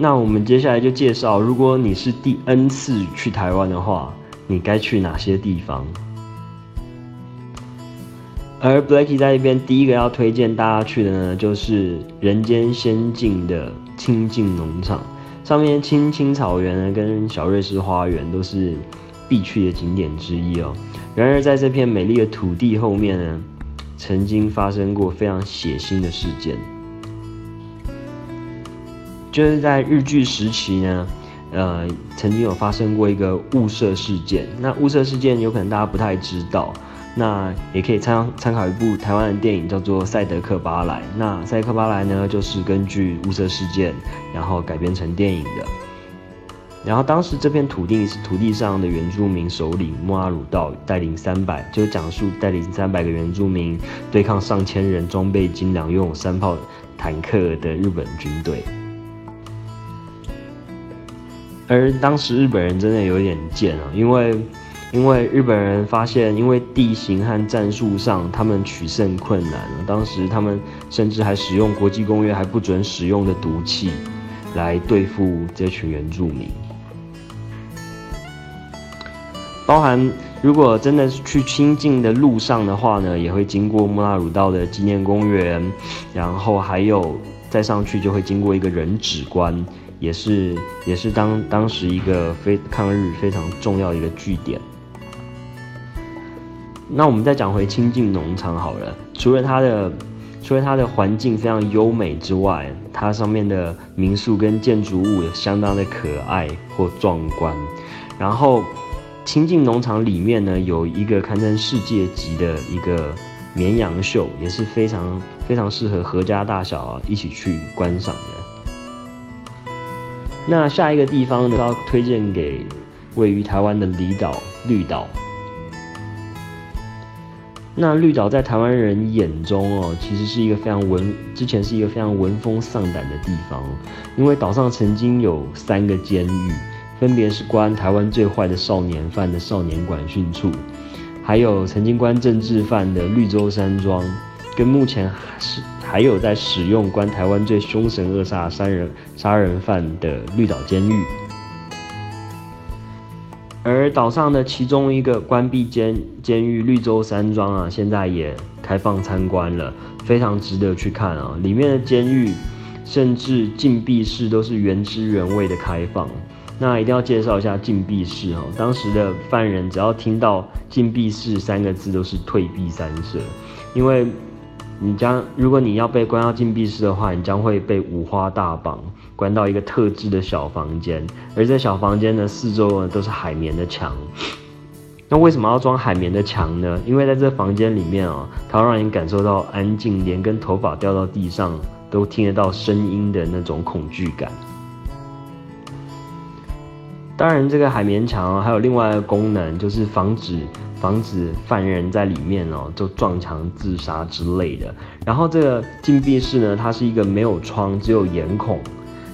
那我们接下来就介绍，如果你是第 N 次去台湾的话，你该去哪些地方？而 Blacky 在这边第一个要推荐大家去的呢，就是人间仙境的清净农场，上面青青草原呢跟小瑞士花园都是必去的景点之一哦。然而在这片美丽的土地后面呢，曾经发生过非常血腥的事件，就是在日据时期呢，呃，曾经有发生过一个雾社事件。那雾社事件有可能大家不太知道。那也可以参参考一部台湾的电影，叫做《赛德克巴莱》。那《赛德克巴莱》呢，就是根据雾社事件，然后改编成电影的。然后当时这片土地是土地上的原住民首领莫阿鲁道带领三百，就讲述带领三百个原住民对抗上千人装备精良、拥有三炮坦克的日本军队。而当时日本人真的有点贱啊，因为。因为日本人发现，因为地形和战术上，他们取胜困难了。当时他们甚至还使用国际公约还不准使用的毒气，来对付这群原住民。包含如果真的是去清境的路上的话呢，也会经过莫纳鲁道的纪念公园，然后还有再上去就会经过一个人指关，也是也是当当时一个非抗日非常重要的一个据点。那我们再讲回清境农场好了，除了它的，除了它的环境非常优美之外，它上面的民宿跟建筑物也相当的可爱或壮观。然后，清境农场里面呢，有一个堪称世界级的一个绵羊秀，也是非常非常适合合家大小一起去观赏的。那下一个地方呢，要推荐给位于台湾的离岛绿岛。那绿岛在台湾人眼中哦，其实是一个非常文，之前是一个非常闻风丧胆的地方，因为岛上曾经有三个监狱，分别是关台湾最坏的少年犯的少年管训处，还有曾经关政治犯的绿洲山庄，跟目前还是还有在使用关台湾最凶神恶煞杀人杀人犯的绿岛监狱。而岛上的其中一个关闭监监狱绿洲山庄啊，现在也开放参观了，非常值得去看啊！里面的监狱甚至禁闭室都是原汁原味的开放。那一定要介绍一下禁闭室哦，当时的犯人只要听到禁闭室三个字，都是退避三舍，因为你将如果你要被关到禁闭室的话，你将会被五花大绑。关到一个特制的小房间，而这小房间的，四周呢都是海绵的墙。那为什么要装海绵的墙呢？因为在这房间里面哦，它让你感受到安静，连根头发掉到地上都听得到声音的那种恐惧感。当然，这个海绵墙还有另外一个功能，就是防止防止犯人在里面哦就撞墙自杀之类的。然后这个禁闭室呢，它是一个没有窗，只有眼孔。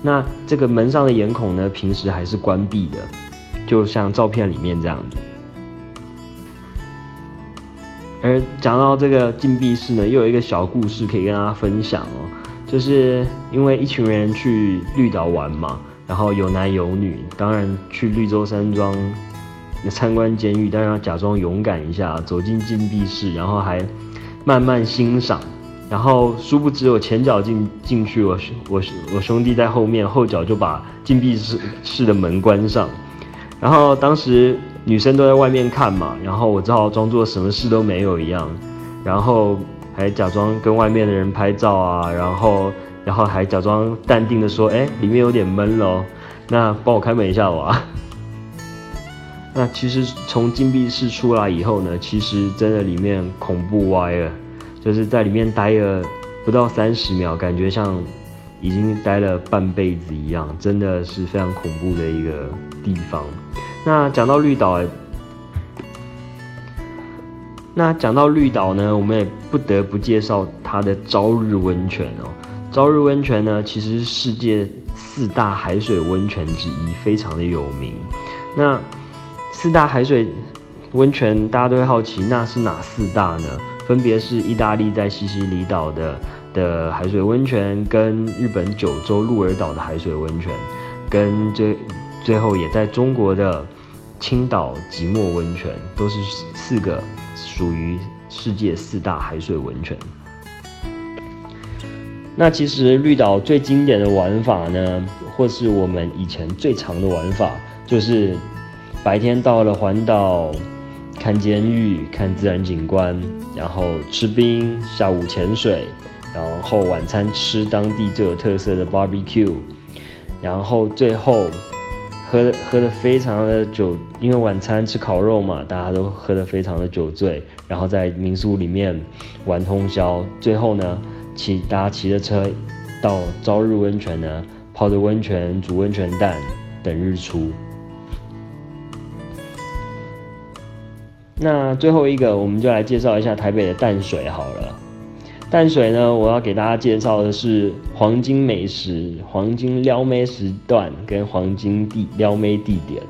那这个门上的眼孔呢，平时还是关闭的，就像照片里面这样子。而讲到这个禁闭室呢，又有一个小故事可以跟大家分享哦，就是因为一群人去绿岛玩嘛，然后有男有女，当然去绿洲山庄参观监狱，当然要假装勇敢一下，走进禁闭室，然后还慢慢欣赏。然后殊不知我前脚进进去，我兄我我兄弟在后面，后脚就把禁闭室室的门关上。然后当时女生都在外面看嘛，然后我只好装作什么事都没有一样，然后还假装跟外面的人拍照啊，然后然后还假装淡定的说：“哎，里面有点闷喽，那帮我开门一下吧。”那其实从禁闭室出来以后呢，其实真的里面恐怖歪了。就是在里面待了不到三十秒，感觉像已经待了半辈子一样，真的是非常恐怖的一个地方。那讲到绿岛，那讲到绿岛呢，我们也不得不介绍它的朝日温泉哦。朝日温泉呢，其实是世界四大海水温泉之一，非常的有名。那四大海水温泉，大家都会好奇，那是哪四大呢？分别是意大利在西西里岛的的海水温泉，跟日本九州鹿儿岛的海水温泉，跟最最后也在中国的青岛即墨温泉，都是四个属于世界四大海水温泉。那其实绿岛最经典的玩法呢，或是我们以前最长的玩法，就是白天到了环岛看监狱、看自然景观，然后吃冰，下午潜水，然后晚餐吃当地最有特色的 barbecue，然后最后喝喝的非常的酒，因为晚餐吃烤肉嘛，大家都喝的非常的酒醉，然后在民宿里面玩通宵，最后呢。骑大家骑着车到朝日温泉呢，泡着温泉煮温泉蛋，等日出。那最后一个，我们就来介绍一下台北的淡水好了。淡水呢，我要给大家介绍的是黄金美食、黄金撩妹时段跟黄金地撩妹地点。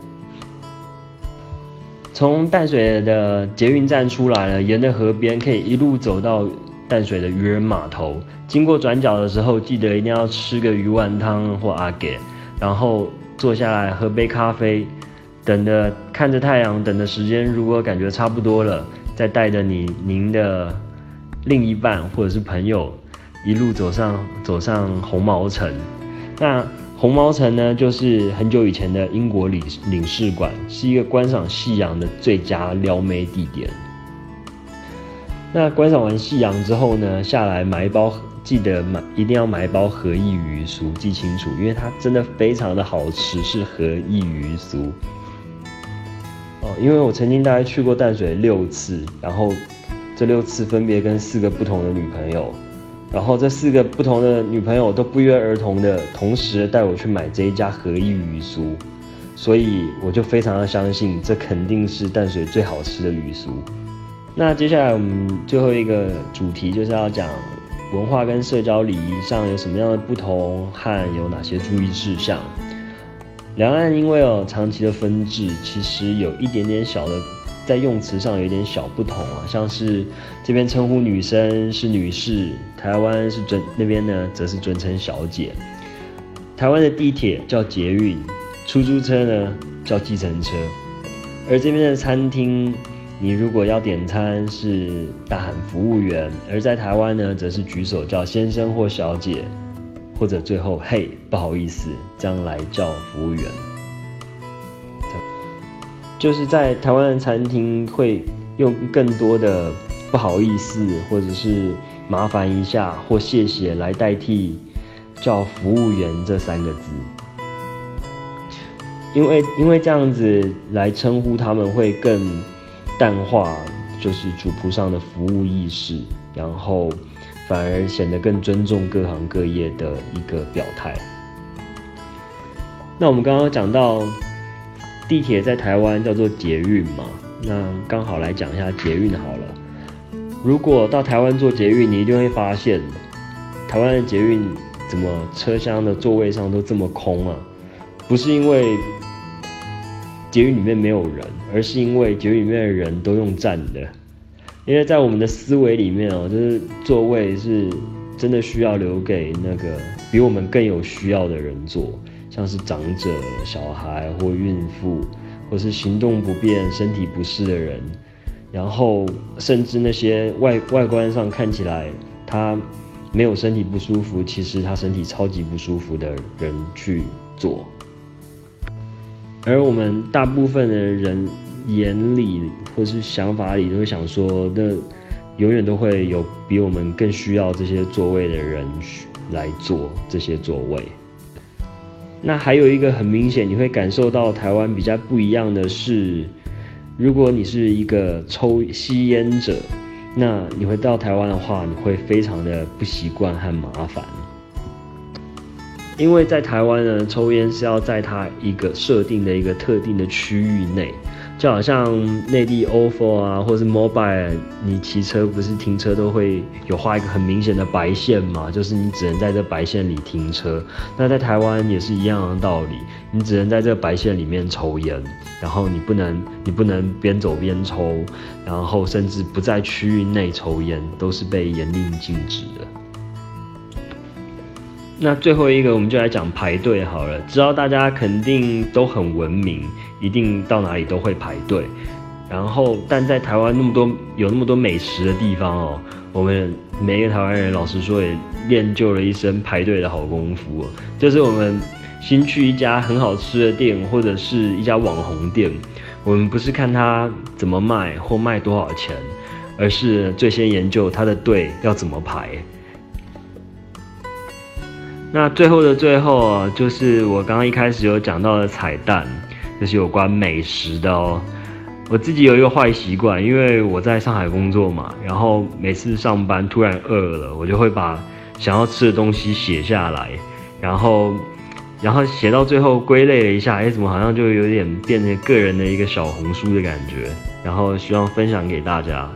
从淡水的捷运站出来了，沿着河边可以一路走到。淡水的渔人码头，经过转角的时候，记得一定要吃个鱼丸汤或阿给，然后坐下来喝杯咖啡，等着看着太阳，等的时间如果感觉差不多了，再带着你您的另一半或者是朋友，一路走上走上红毛城。那红毛城呢，就是很久以前的英国领领事馆，是一个观赏夕阳的最佳撩妹地点。那观赏完夕阳之后呢，下来买一包，记得买一定要买一包和义鱼酥，记清楚，因为它真的非常的好吃，是和义鱼酥。哦，因为我曾经大概去过淡水六次，然后这六次分别跟四个不同的女朋友，然后这四个不同的女朋友都不约而同的同时带我去买这一家和义鱼酥，所以我就非常的相信，这肯定是淡水最好吃的鱼酥。那接下来我们最后一个主题就是要讲文化跟社交礼仪上有什么样的不同和有哪些注意事项。两岸因为有长期的分治，其实有一点点小的在用词上有一点小不同啊，像是这边称呼女生是女士，台湾是尊那边呢则是尊称小姐。台湾的地铁叫捷运，出租车呢叫计程车，而这边的餐厅。你如果要点餐是大喊服务员，而在台湾呢，则是举手叫先生或小姐，或者最后嘿不好意思这样来叫服务员。就是在台湾的餐厅会用更多的不好意思，或者是麻烦一下或谢谢来代替叫服务员这三个字，因为因为这样子来称呼他们会更。淡化就是主仆上的服务意识，然后反而显得更尊重各行各业的一个表态。那我们刚刚讲到地铁在台湾叫做捷运嘛，那刚好来讲一下捷运好了。如果到台湾做捷运，你一定会发现台湾的捷运怎么车厢的座位上都这么空啊？不是因为。捷运里面没有人，而是因为捷运里面的人都用站的，因为在我们的思维里面哦，就是座位是真的需要留给那个比我们更有需要的人坐，像是长者、小孩或孕妇，或是行动不便、身体不适的人，然后甚至那些外外观上看起来他没有身体不舒服，其实他身体超级不舒服的人去坐。而我们大部分的人眼里或是想法里都会想说，那永远都会有比我们更需要这些座位的人来坐这些座位。那还有一个很明显，你会感受到台湾比较不一样的是，如果你是一个抽吸烟者，那你会到台湾的话，你会非常的不习惯和麻烦。因为在台湾呢，抽烟是要在它一个设定的一个特定的区域内，就好像内地 ofo 啊，或是 mobile，你骑车不是停车都会有画一个很明显的白线嘛，就是你只能在这白线里停车。那在台湾也是一样的道理，你只能在这白线里面抽烟，然后你不能你不能边走边抽，然后甚至不在区域内抽烟，都是被严令禁止的。那最后一个，我们就来讲排队好了。知道大家肯定都很文明，一定到哪里都会排队。然后，但在台湾那么多有那么多美食的地方哦，我们每一个台湾人，老实说也练就了一身排队的好功夫。就是我们新去一家很好吃的店，或者是一家网红店，我们不是看它怎么卖或卖多少钱，而是最先研究它的队要怎么排。那最后的最后啊，就是我刚刚一开始有讲到的彩蛋，就是有关美食的哦。我自己有一个坏习惯，因为我在上海工作嘛，然后每次上班突然饿了，我就会把想要吃的东西写下来，然后，然后写到最后归类了一下，哎，怎么好像就有点变成个人的一个小红书的感觉，然后希望分享给大家。